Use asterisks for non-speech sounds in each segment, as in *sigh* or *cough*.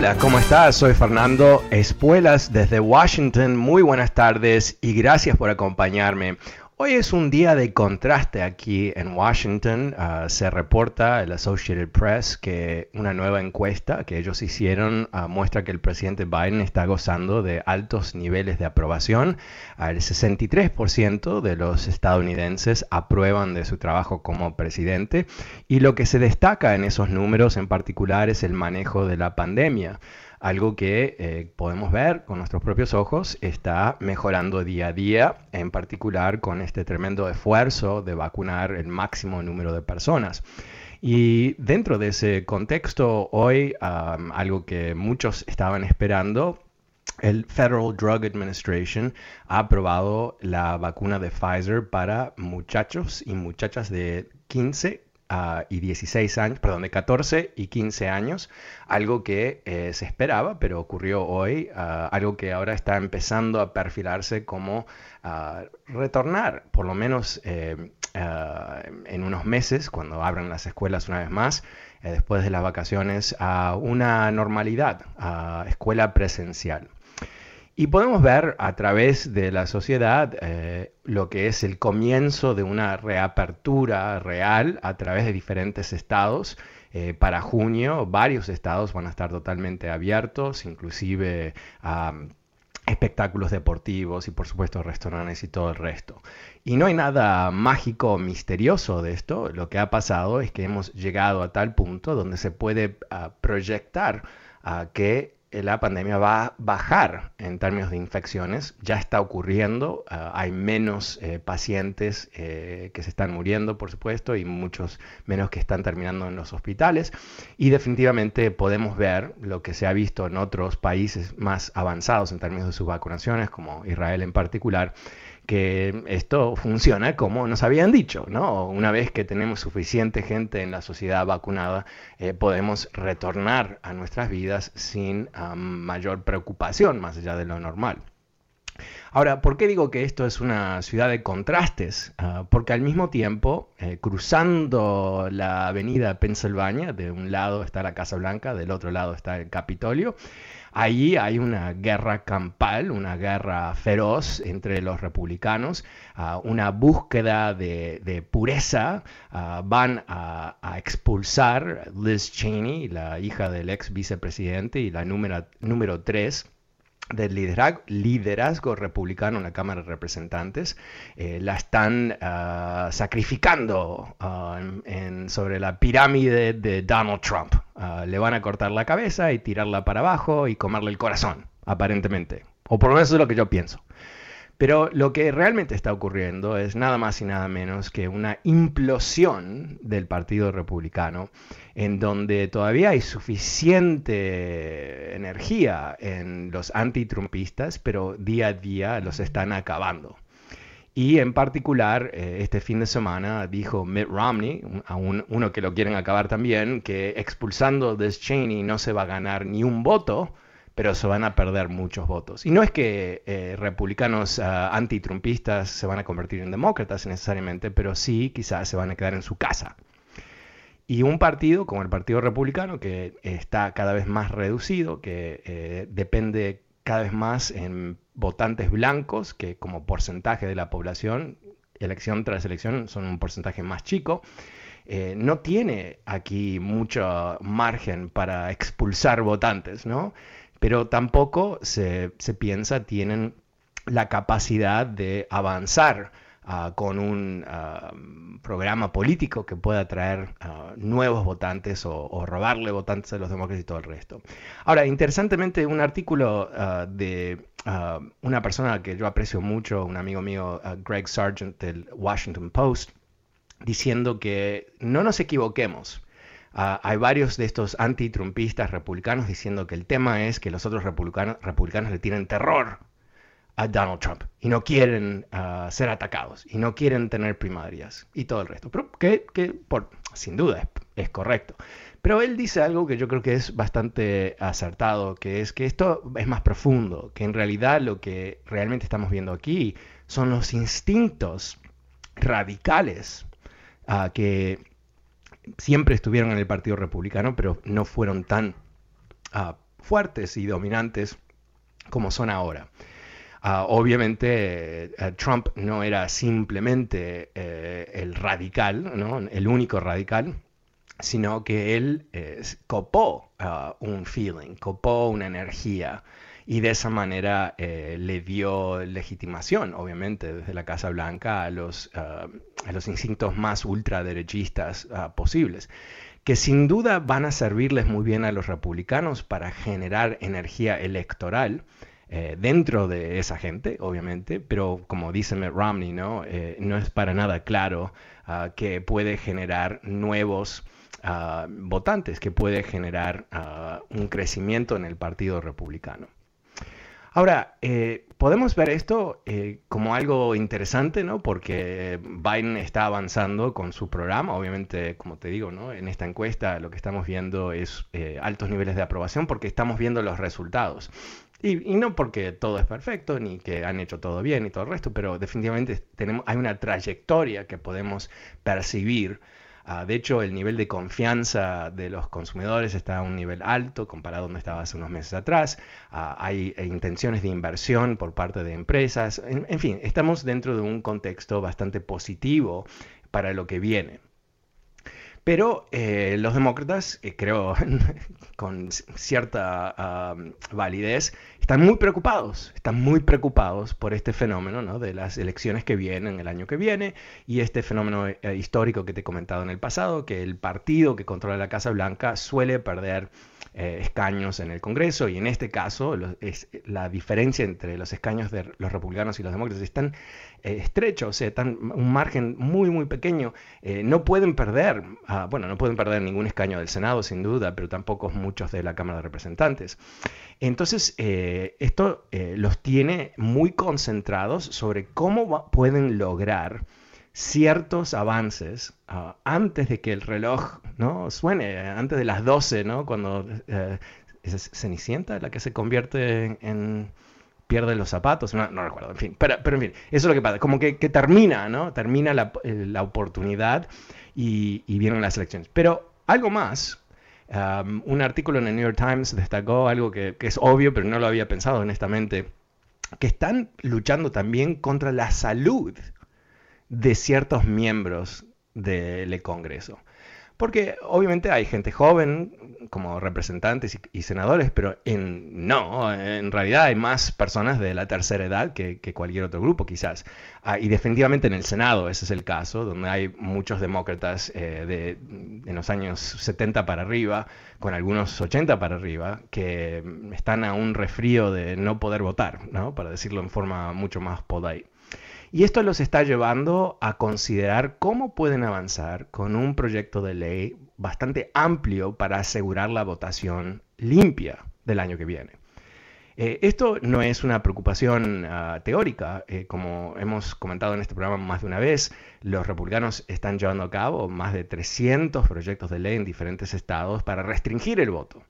Hola, ¿cómo estás? Soy Fernando Espuelas desde Washington. Muy buenas tardes y gracias por acompañarme. Hoy es un día de contraste aquí en Washington. Uh, se reporta el Associated Press que una nueva encuesta que ellos hicieron uh, muestra que el presidente Biden está gozando de altos niveles de aprobación. Uh, el 63% de los estadounidenses aprueban de su trabajo como presidente y lo que se destaca en esos números en particular es el manejo de la pandemia algo que eh, podemos ver con nuestros propios ojos está mejorando día a día, en particular con este tremendo esfuerzo de vacunar el máximo número de personas. Y dentro de ese contexto, hoy algo que muchos estaban esperando el Federal Drug Administration ha aprobado la vacuna de Pfizer para muchachos y muchachas de 15 y 16 años, perdón, de 14 y 15 años, algo que eh, se esperaba, pero ocurrió hoy, ah, algo que ahora está empezando a perfilarse como ah, retornar, por lo menos eh, en unos meses, cuando abran las escuelas una vez más, eh, después de las vacaciones, a una normalidad, a escuela presencial. Y podemos ver a través de la sociedad eh, lo que es el comienzo de una reapertura real a través de diferentes estados. Eh, para junio varios estados van a estar totalmente abiertos, inclusive espectáculos deportivos y por supuesto restaurantes y todo el resto. Y no hay nada mágico o misterioso de esto. Lo que ha pasado es que hemos llegado a tal punto donde se puede ah, proyectar a que eh, la pandemia va a bajar en términos de infecciones, ya está ocurriendo, ah, hay menos eh, pacientes eh, que se están muriendo, por supuesto, y muchos menos que están terminando en los hospitales, y definitivamente podemos ver lo que se ha visto en otros países más avanzados en términos de sus vacunaciones, como Israel en particular, que esto funciona como nos habían dicho, ¿no? Una vez que tenemos suficiente gente en la sociedad vacunada, eh, podemos retornar a nuestras vidas sin mayor preocupación, más allá de lo normal. Ahora, ¿por qué digo que esto es una ciudad de contrastes? Ah, porque al mismo tiempo, eh, cruzando la avenida Pennsylvania, de un lado está la Casa Blanca, del otro lado está el Capitolio, Allí hay una guerra campal, una guerra feroz entre los republicanos, ah, una búsqueda de, pureza. Ah, van a, expulsar Liz Cheney, la hija del ex vicepresidente y la número, número tres del liderazgo, republicano en la Cámara de Representantes, eh, la están ah, sacrificando ah, sobre la pirámide de Donald Trump. Ah, le van a cortar la cabeza y tirarla para abajo y comerle el corazón, aparentemente. O por lo menos es lo que yo pienso. Pero lo que realmente está ocurriendo es nada más y nada menos que una implosión del Partido Republicano, en donde todavía hay suficiente energía en los antitrumpistas, pero día a día los están acabando. Y en particular, eh, este fin de semana dijo Mitt Romney, a uno que lo quieren acabar también, que expulsando a Cheney no se va a ganar ni un voto, pero se van a perder muchos votos. Y no es que eh, republicanos uh, antitrumpistas se van a convertir en demócratas necesariamente, pero sí quizás se van a quedar en su casa. Y un partido como el Partido Republicano, que está cada vez más reducido, que eh, depende cada vez más en votantes blancos, que como porcentaje de la población, elección tras elección, son un porcentaje más chico. Eh, no tiene aquí mucho margen para expulsar votantes, ¿no? Pero tampoco se, se piensa tienen la capacidad de avanzar Ah, con un ah, programa político que pueda atraer ah, nuevos votantes o, robarle votantes a los demócratas y todo el resto. Ahora, interesantemente, un artículo de una persona que yo aprecio mucho, un amigo mío, Greg Sargent del Washington Post, diciendo que no nos equivoquemos. Hay varios de estos antitrumpistas republicanos diciendo que el tema es que los otros republicanos, republicanos le tienen terror a Donald Trump y no quieren ah, ser atacados y no quieren tener primarias y todo el resto. Pero que, por, sin duda es, correcto. Pero él dice algo que yo creo que es bastante acertado, que es que esto es más profundo, que en realidad lo que realmente estamos viendo aquí son los instintos radicales ah, que siempre estuvieron en el Partido Republicano, pero no fueron tan ah, fuertes y dominantes como son ahora. Ah, obviamente eh, Trump no era simplemente eh, el radical, ¿no? el único radical, sino que él eh, copó ah, un feeling, copó una energía y de esa manera le dio legitimación, obviamente, desde la Casa Blanca a los, ah, a los instintos más ultraderechistas posibles que sin duda van a servirles muy bien a los republicanos para generar energía electoral eh, dentro de esa gente, obviamente, pero como dice Mitt Romney, ¿no? Eh, no es para nada claro ah, que puede generar nuevos ah, votantes, que puede generar ah, un crecimiento en el Partido Republicano. Ahora, eh, podemos ver esto como algo interesante, ¿no? Porque Biden está avanzando con su programa. Obviamente, como te digo, ¿no? En esta encuesta lo que estamos viendo es altos niveles de aprobación porque estamos viendo los resultados. Y, no porque todo es perfecto, ni que han hecho todo bien y todo el resto, pero definitivamente tenemos, hay una trayectoria que podemos percibir. Ah, de hecho, el nivel de confianza de los consumidores está a un nivel alto comparado a donde estaba hace unos meses atrás. Ah, hay eh, intenciones de inversión por parte de empresas. en fin, estamos dentro de un contexto bastante positivo para lo que viene. Pero eh, los demócratas, eh, creo *laughs* con cierta validez, están muy preocupados, están muy preocupados por este fenómeno ¿no? de las elecciones que vienen el año que viene y este fenómeno eh, histórico que te he comentado en el pasado, que el partido que controla la Casa Blanca suele perder eh, escaños en el Congreso y en este caso es, la diferencia entre los escaños de los republicanos y los demócratas es tan eh, estrecho, o sea, están un margen muy muy pequeño. Eh, no pueden perder, ah, bueno, no pueden perder ningún escaño del Senado sin duda, pero tampoco muchos de la Cámara de Representantes. Entonces, esto los tiene muy concentrados sobre cómo pueden lograr ciertos avances ah, antes de que el reloj ¿no? suene, antes de las 12, ¿no? cuando eh, es Cenicienta la que se convierte en, pierde los zapatos, no, recuerdo, en fin, pero, pero, en fin, eso es lo que pasa, como que, termina, ¿no? Termina la, la oportunidad y, vienen las elecciones. Pero algo más, un artículo en el New York Times destacó algo que, que es obvio, pero no lo había pensado honestamente, que están luchando también contra la salud de ciertos miembros del Congreso. Porque obviamente hay gente joven como representantes y, senadores, pero en, no, en realidad hay más personas de la tercera edad que, cualquier otro grupo quizás. Ah, y definitivamente en el Senado ese es el caso, donde hay muchos demócratas eh, de, en los años 70 para arriba, con algunos 80 para arriba, que están a un refrío de no poder votar, ¿no? para decirlo en forma mucho más polite. Y esto los está llevando a considerar cómo pueden avanzar con un proyecto de ley bastante amplio para asegurar la votación limpia del año que viene. Eh, esto no es una preocupación ah, teórica, eh, como hemos comentado en este programa más de una vez, los republicanos están llevando a cabo más de 300 proyectos de ley en diferentes estados para restringir el voto.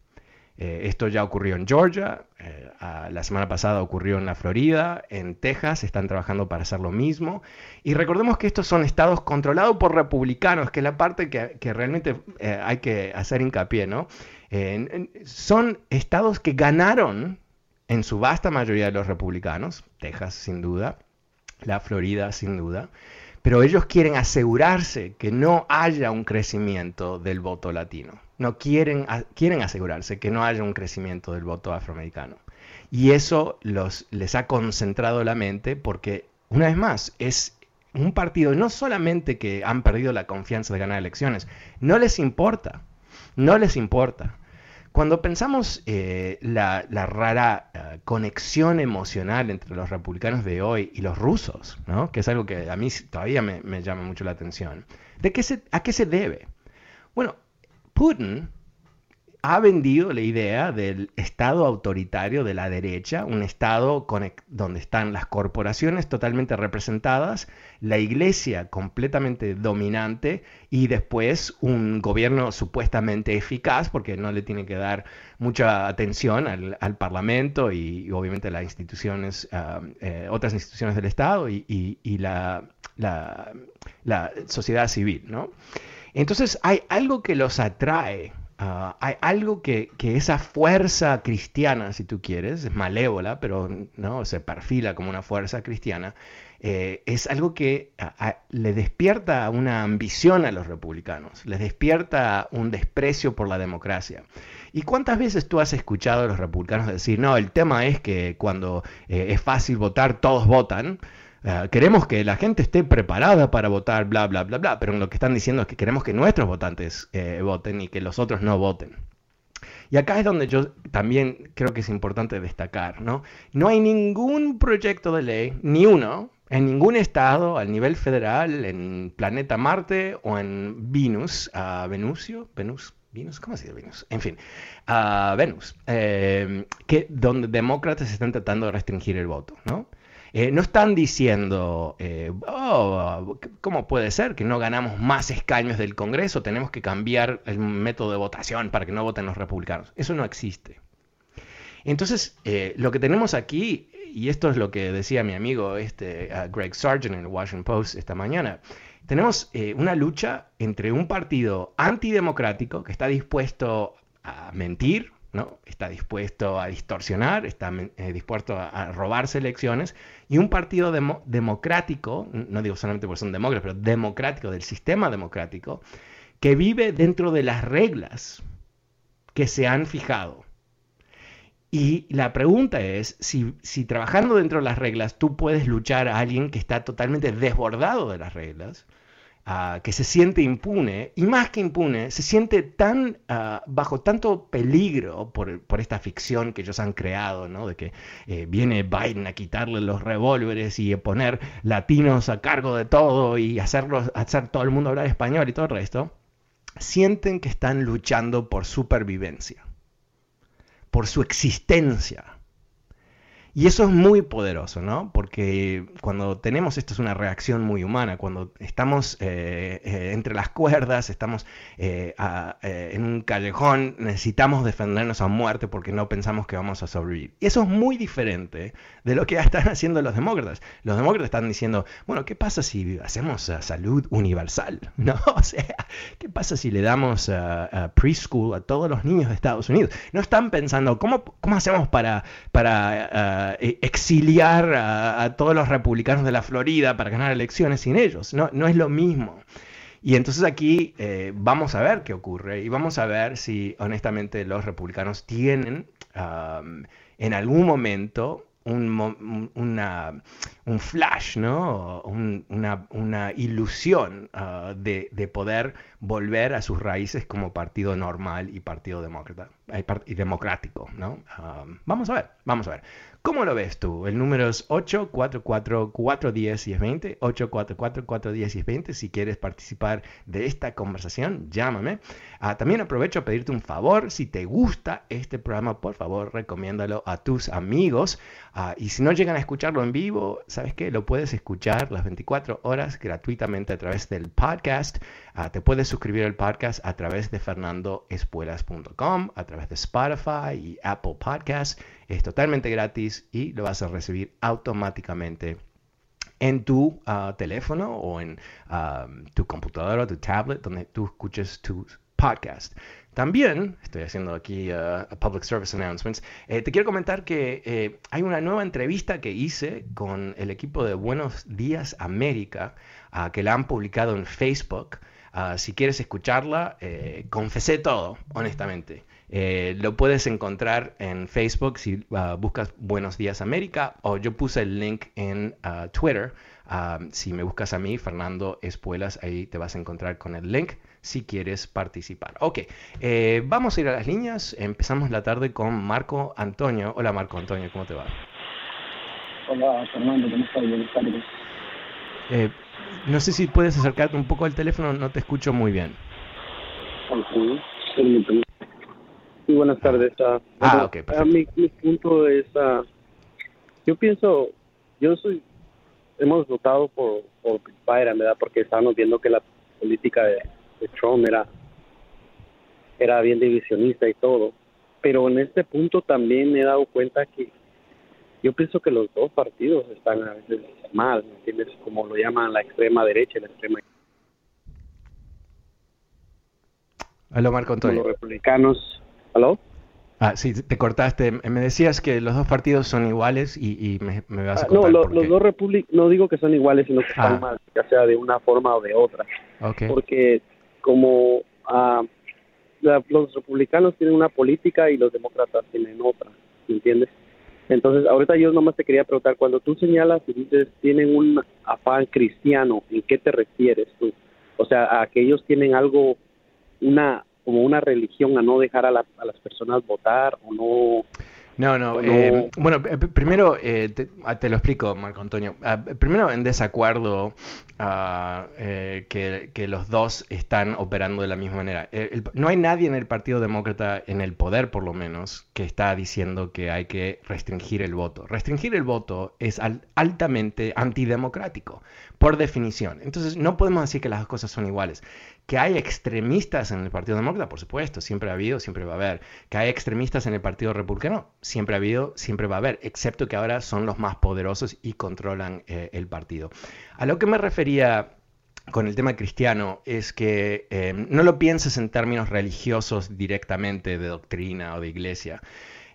Eh, esto ya ocurrió en Georgia, eh, la semana pasada ocurrió en la Florida, en Texas están trabajando para hacer lo mismo. Y recordemos que estos son estados controlados por republicanos, que es la parte que, realmente eh, hay que hacer hincapié, ¿no? son estados que ganaron en su vasta mayoría de los republicanos, Texas sin duda, la Florida sin duda, pero ellos quieren asegurarse que no haya un crecimiento del voto latino. No quieren, quieren asegurarse que no haya un crecimiento del voto afroamericano. Y eso los, les ha concentrado la mente porque, una vez más, es un partido no solamente que han perdido la confianza de ganar elecciones, no les importa, no les importa. Cuando pensamos eh, la, rara eh, conexión emocional entre los republicanos de hoy y los rusos, que es algo que a mí todavía me, llama mucho la atención, ¿de qué ¿a qué se debe? Bueno, Putin ha vendido la idea del Estado autoritario de la derecha, un Estado donde están las corporaciones totalmente representadas, la iglesia completamente dominante y después un gobierno supuestamente eficaz, porque no le tiene que dar mucha atención al, Parlamento y, obviamente las instituciones, ah, eh, otras instituciones del Estado y, la, la, sociedad civil. ¿no? Entonces hay algo que los atrae Ah, hay algo que, esa fuerza cristiana, si tú quieres, es malévola, pero no se perfila como una fuerza cristiana, eh, es algo que le despierta una ambición a los republicanos, les despierta un desprecio por la democracia. ¿Y cuántas veces tú has escuchado a los republicanos decir, no, el tema es que cuando eh, es fácil votar, todos votan? Ah, queremos que la gente esté preparada para votar, bla, bla, bla, bla, pero lo que están diciendo es que queremos que nuestros votantes eh, voten y que los otros no voten. Y acá es donde yo también creo que es importante destacar, ¿no? No hay ningún proyecto de ley, ni uno, en ningún estado, al nivel federal, en planeta Marte o en Venus, a Venusio, Venus, Venus, ¿cómo se dice Venus? En fin, a Venus, eh, que donde demócratas están tratando de restringir el voto, ¿no? Eh, no están diciendo, eh, oh, ¿cómo puede ser que no ganamos más escaños del Congreso? Tenemos que cambiar el método de votación para que no voten los republicanos. Eso no existe. Entonces, eh, lo que tenemos aquí, y esto es lo que decía mi amigo este, Greg Sargent en el Washington Post esta mañana, tenemos una lucha entre un partido antidemocrático que está dispuesto a mentir, ¿no? Está dispuesto a distorsionar, está eh, dispuesto a, robarse elecciones, y un partido democrático, no digo solamente porque son demócratas, pero democrático, del sistema democrático, que vive dentro de las reglas que se han fijado. Y la pregunta es, si, si trabajando dentro de las reglas tú puedes luchar a alguien que está totalmente desbordado de las reglas, Ah, que se siente impune, y más que impune, se siente tan ah, bajo tanto peligro por, esta ficción que ellos han creado, ¿no? de que eh, viene Biden a quitarle los revólveres y poner latinos a cargo de todo y hacerlos, hacer todo el mundo hablar español y todo el resto, sienten que están luchando por supervivencia, por su existencia. Y eso es muy poderoso, ¿no? Porque cuando tenemos, esto es una reacción muy humana, cuando estamos eh, eh, entre las cuerdas, estamos eh, en un callejón, necesitamos defendernos a muerte porque no pensamos que vamos a sobrevivir. Y eso es muy diferente de lo que *laughs* están haciendo los demócratas. Los demócratas están diciendo, bueno, ¿qué pasa si hacemos salud universal? *laughs* ¿No? O sea, ¿qué pasa si le damos a preschool a todos los niños de Estados Unidos? No están pensando, ¿cómo, cómo hacemos para... para eh, exiliar a, todos los republicanos de la Florida para ganar elecciones sin ellos. No, no es lo mismo. Y entonces aquí eh, vamos a ver qué ocurre y vamos a ver si honestamente los republicanos tienen en algún momento un, una, un flash, ¿no? una, una, ilusión ah, de, de, poder volver a sus raíces como partido normal y partido demócrata, y democrático, ¿no? Vamos a ver, vamos a ver. ¿Cómo lo ves tú? El número es 844-410-1020, 844-410-1020. Si quieres participar de esta conversación, llámame. Ah, también aprovecho a pedirte un favor. Si te gusta este programa, por favor, recomiéndalo a tus amigos. Ah, y si no llegan a escucharlo en vivo, ¿sabes qué? Lo puedes escuchar las 24 horas gratuitamente a través del podcast. Ah, te puedes suscribir al podcast a través de fernandoespuelas.com, a través de Spotify y Apple Podcasts. Es totalmente gratis y lo vas a recibir automáticamente en tu ah, teléfono o en ah, tu computadora o tu tablet donde tú escuches tu podcast. También, estoy haciendo aquí uh, public service announcements, eh, te quiero comentar que eh, hay una nueva entrevista que hice con el equipo de Buenos Días América, uh, que la han publicado en Facebook. Uh, si quieres escucharla, eh, confesé todo, honestamente. Lo puedes encontrar en Facebook si buscas Buenos Días América o yo puse el link en Twitter. si me buscas a mí, Fernando Espuelas, ahí te vas a encontrar con el link si quieres participar. Ok, eh, vamos a ir a las líneas. Empezamos la tarde con Marco Antonio. Hola Marco Antonio, ¿cómo te va? Hola Fernando, ¿cómo estás? Buenas tardes. Eh, no sé si puedes acercarte un poco al teléfono, no te escucho muy bien. Sí, buenas tardes. Uh, ah, ok, perfecto. mi, mi, punto es, uh, yo pienso, yo soy, hemos votado por, por Biden, ¿verdad? Porque estamos viendo que la política de de Trump era, era bien divisionista y todo. Pero en este punto también me he dado cuenta que yo pienso que los dos partidos están a veces mal, ¿me entiendes? Como lo llaman la extrema derecha y la extrema Aló, Marco Antonio. Los republicanos. ¿Aló? Ah, sí, te cortaste. Me decías que los dos partidos son iguales y, me, me, vas a ah, No, los dos republicanos, no digo que son iguales, sino que están ah. mal, ya sea de una forma o de otra. Okay. Porque como uh, los republicanos tienen una política y los demócratas tienen otra, ¿me entiendes? Entonces, ahorita yo nomás te quería preguntar, cuando tú señalas y dices tienen un afán cristiano, ¿en qué te refieres tú? O sea, a que ellos tienen algo, una como una religión a no dejar a, a las personas votar o no no, no. Eh, bueno, primero eh, ah, te, lo explico, Marco Antonio. Ah, primero, en desacuerdo ah, eh, que, los dos están operando de la misma manera. no hay nadie en el Partido Demócrata, en el poder por lo menos, que está diciendo que hay que restringir el voto. Restringir el voto es altamente antidemocrático, por definición. Entonces, no podemos decir que las dos cosas son iguales. Que hay extremistas en el Partido Demócrata, por supuesto, siempre ha habido, siempre va a haber. Que hay extremistas en el Partido Republicano, siempre ha habido, siempre va a haber, excepto que ahora son los más poderosos y controlan eh, el partido. A lo que me refería con el tema cristiano es que eh, no lo pienses en términos religiosos directamente de doctrina o de iglesia,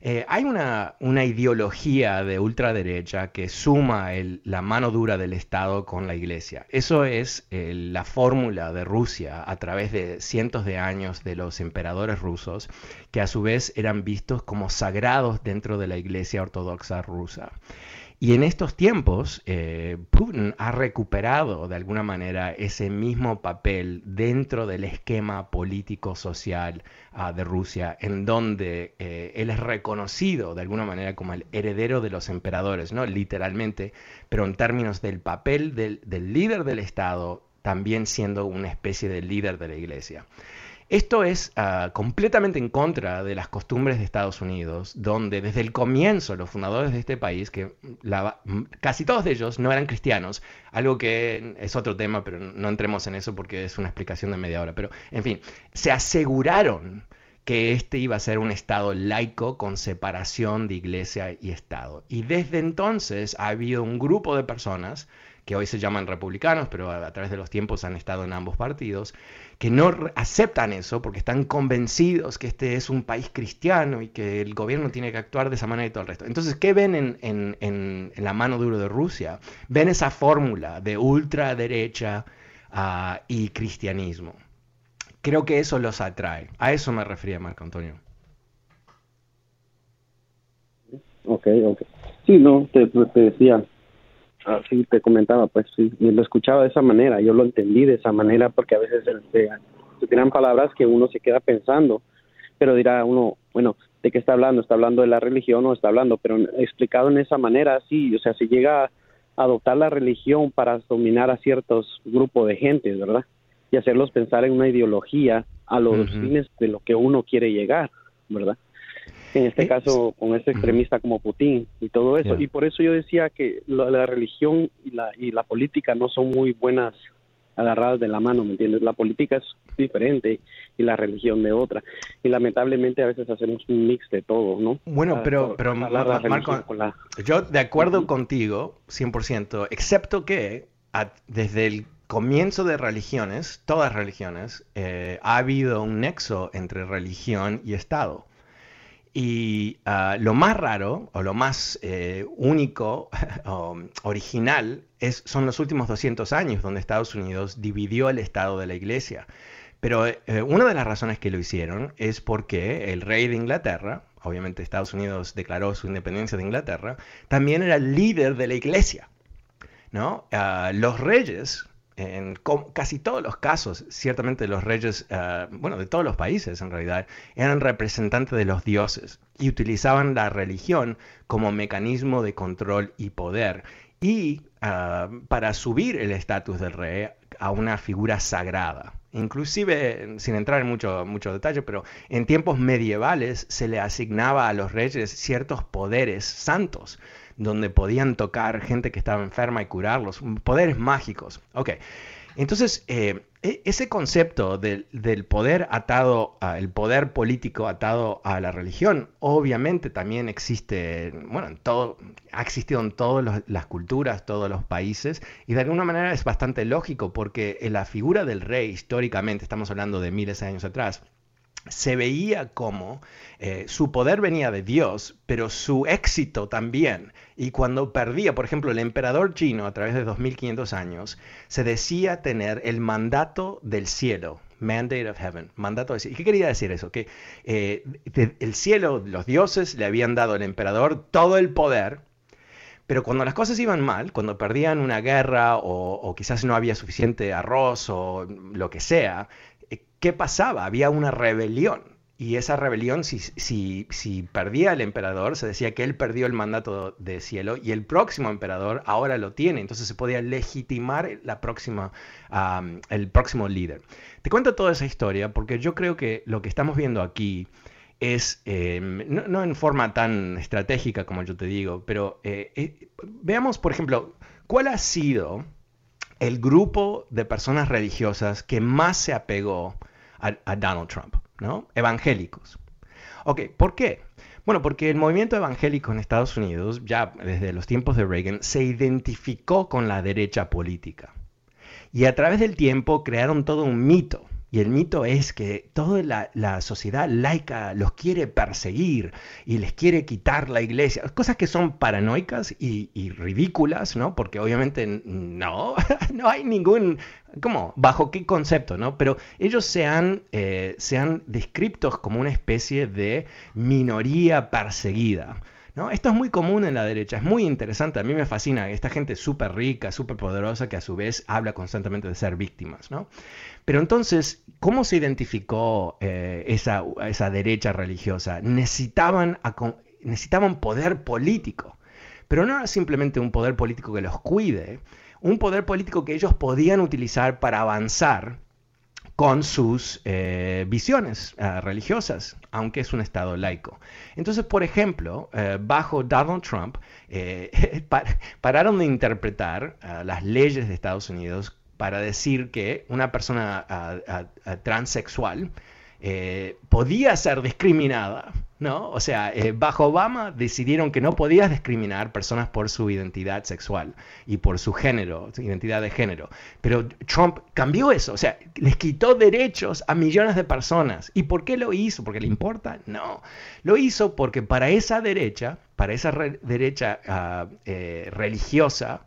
eh, hay una, ideología de ultraderecha que suma la mano dura del Estado con la Iglesia. Eso es eh, la fórmula de Rusia a través de cientos de años de los emperadores rusos, que a su vez eran vistos como sagrados dentro de la Iglesia Ortodoxa rusa. Y en estos tiempos, eh, Putin ha recuperado de alguna manera ese mismo papel dentro del esquema político-social ah, de Rusia, en donde eh, él es reconocido de alguna manera como el heredero de los emperadores, ¿no? literalmente, pero en términos del papel del líder del Estado, también siendo una especie de líder de la iglesia. Esto es ah, completamente en contra de las costumbres de Estados Unidos, donde desde el comienzo los fundadores de este país, que casi todos ellos no eran cristianos, algo que es otro tema, pero no entremos en eso porque es una explicación de media hora, pero en fin, se aseguraron que este iba a ser un Estado laico con separación de iglesia y Estado. Y desde entonces ha habido un grupo de personas que hoy se llaman republicanos, pero a, través de los tiempos han estado en ambos partidos, que no aceptan eso porque están convencidos que este es un país cristiano y que el gobierno tiene que actuar de esa manera y todo el resto. Entonces, ¿qué ven en, la mano dura de Rusia? Ven esa fórmula de ultraderecha uh, y cristianismo. Creo que eso los atrae. A eso me refería Marco Antonio. Ok, ok. Sí, no, te, decía, así te comentaba, pues sí, lo escuchaba de esa manera, yo lo entendí de esa manera porque a veces se, se tiran palabras que uno se queda pensando, pero dirá uno, bueno, ¿de qué está hablando? ¿Está hablando de la religión o está hablando? Pero explicado en esa manera, sí, o sea, se llega a adoptar la religión para dominar a ciertos grupos de gente, ¿verdad? Y hacerlos pensar en una ideología a los fines de lo que uno quiere llegar, ¿verdad? en este caso con este extremista como Putin y todo eso. Y por eso yo decía que la, religión y la, y la política no son muy buenas agarradas de la mano, ¿me entiendes? La política es diferente y la religión de otra. Y lamentablemente a veces hacemos un mix de todo, ¿no? Bueno, pero, pero Marco, yo de acuerdo contigo, 100%, excepto que desde el comienzo de religiones, todas religiones, eh, ha habido un nexo entre religión y Estado. Y ah, lo más raro o lo más eh, único *laughs* o original es, son los últimos 200 años donde Estados Unidos dividió el Estado de la Iglesia. Pero eh, una de las razones que lo hicieron es porque el rey de Inglaterra, obviamente Estados Unidos declaró su independencia de Inglaterra, también era el líder de la Iglesia. ¿no? Ah, los reyes en casi todos los casos, ciertamente los reyes, eh, bueno, de todos los países en realidad, eran representantes de los dioses y utilizaban la religión como mecanismo de control y poder. Y eh, para subir el estatus del rey a una figura sagrada. Inclusive, sin entrar en mucho, mucho detalle, pero en tiempos medievales se le asignaba a los reyes ciertos poderes santos donde podían tocar gente que estaba enferma y curarlos, poderes mágicos. Ok, entonces eh, e, ese concepto del, poder atado, al poder político atado a la religión, obviamente también existe, bueno, en ha existido en todas las culturas, todos los países, y de alguna manera es bastante lógico porque la figura del rey históricamente, estamos hablando de miles de años atrás, se veía como eh, su poder venía de Dios, pero su éxito también. Y cuando perdía, por ejemplo, el emperador chino a través de 2500 años, se decía tener el mandato del cielo. Mandate of heaven, mandato del cielo. ¿Y qué quería decir eso? Que eh, el cielo, los dioses le habían dado al emperador todo el poder, pero cuando las cosas iban mal, cuando perdían una guerra o, o, quizás no había suficiente arroz o lo que sea, ¿qué pasaba? Había una rebelión. Y esa rebelión, si, si, si, perdía el emperador, se decía que él perdió el mandato de cielo y el próximo emperador ahora lo tiene. Entonces se podía legitimar la próxima, el próximo líder. Te cuento toda esa historia porque yo creo que lo que estamos viendo aquí es, em, no, en forma tan estratégica como yo te digo, pero eh, eh, veamos, por ejemplo, cuál ha sido el grupo de personas religiosas que más se apegó a, Donald Trump, ¿no? Evangélicos. Ok, ¿por qué? Bueno, porque el movimiento evangélico en Estados Unidos, ya desde los tiempos de Reagan, se identificó con la derecha política. Y a través del tiempo crearon todo un mito y el mito es que toda la, sociedad laica los quiere perseguir y les quiere quitar la iglesia. Cosas que son paranoicas y, ridículas, ¿no? Porque obviamente no, *laughs* no hay ningún... ¿Cómo? ¿Bajo qué concepto, no? Pero ellos se han, eh, se han como una especie de minoría perseguida. ¿No? Esto es muy común en la derecha, es muy interesante, a mí me fascina esta gente súper rica, súper poderosa que a su vez habla constantemente de ser víctimas. ¿no? Pero entonces, ¿cómo se identificó eh, esa, esa, derecha religiosa? Necesitaban, necesitaban poder político, pero no era simplemente un poder político que los cuide, un poder político que ellos podían utilizar para avanzar con sus eh, visiones eh, religiosas, aunque es un Estado laico. Entonces, por ejemplo, bajo Donald Trump, *laughs* pararon de interpretar las leyes de Estados Unidos para decir que una persona transexual eh, podía ser discriminada, ¿no? O sea, eh, bajo Obama decidieron que no podías discriminar personas por su identidad sexual y por su género, su identidad de género. Pero Trump cambió eso, o sea, les quitó derechos a millones de personas. ¿Y por qué lo hizo? ¿Porque le importa? No. Lo hizo porque para esa derecha, para esa derecha ah, eh, religiosa,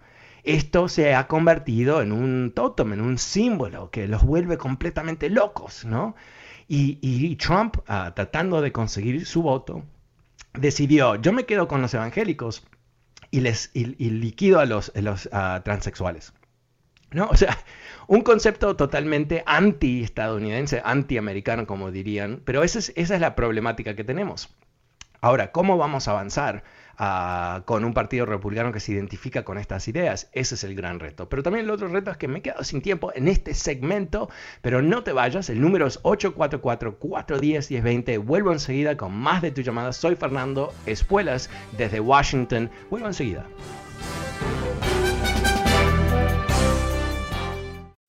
esto se ha convertido en un tótem, en un símbolo que los vuelve completamente locos, ¿no? Y, Trump, ah, tratando de conseguir su voto, decidió, yo me quedo con los evangélicos y les liquido a los, los ah, transexuales. ¿No? O sea, un concepto totalmente anti-estadounidense, anti-americano, como dirían, pero esa es, esa es la problemática que tenemos. Ahora, ¿cómo vamos a avanzar? con un partido republicano que se identifica con estas ideas. Ese es el gran reto. Pero también el otro reto es que me he quedado sin tiempo en este segmento, pero no te vayas. El número es 844-410-1020. Vuelvo enseguida con más de tu llamada. Soy Fernando Espuelas desde Washington. Vuelvo enseguida.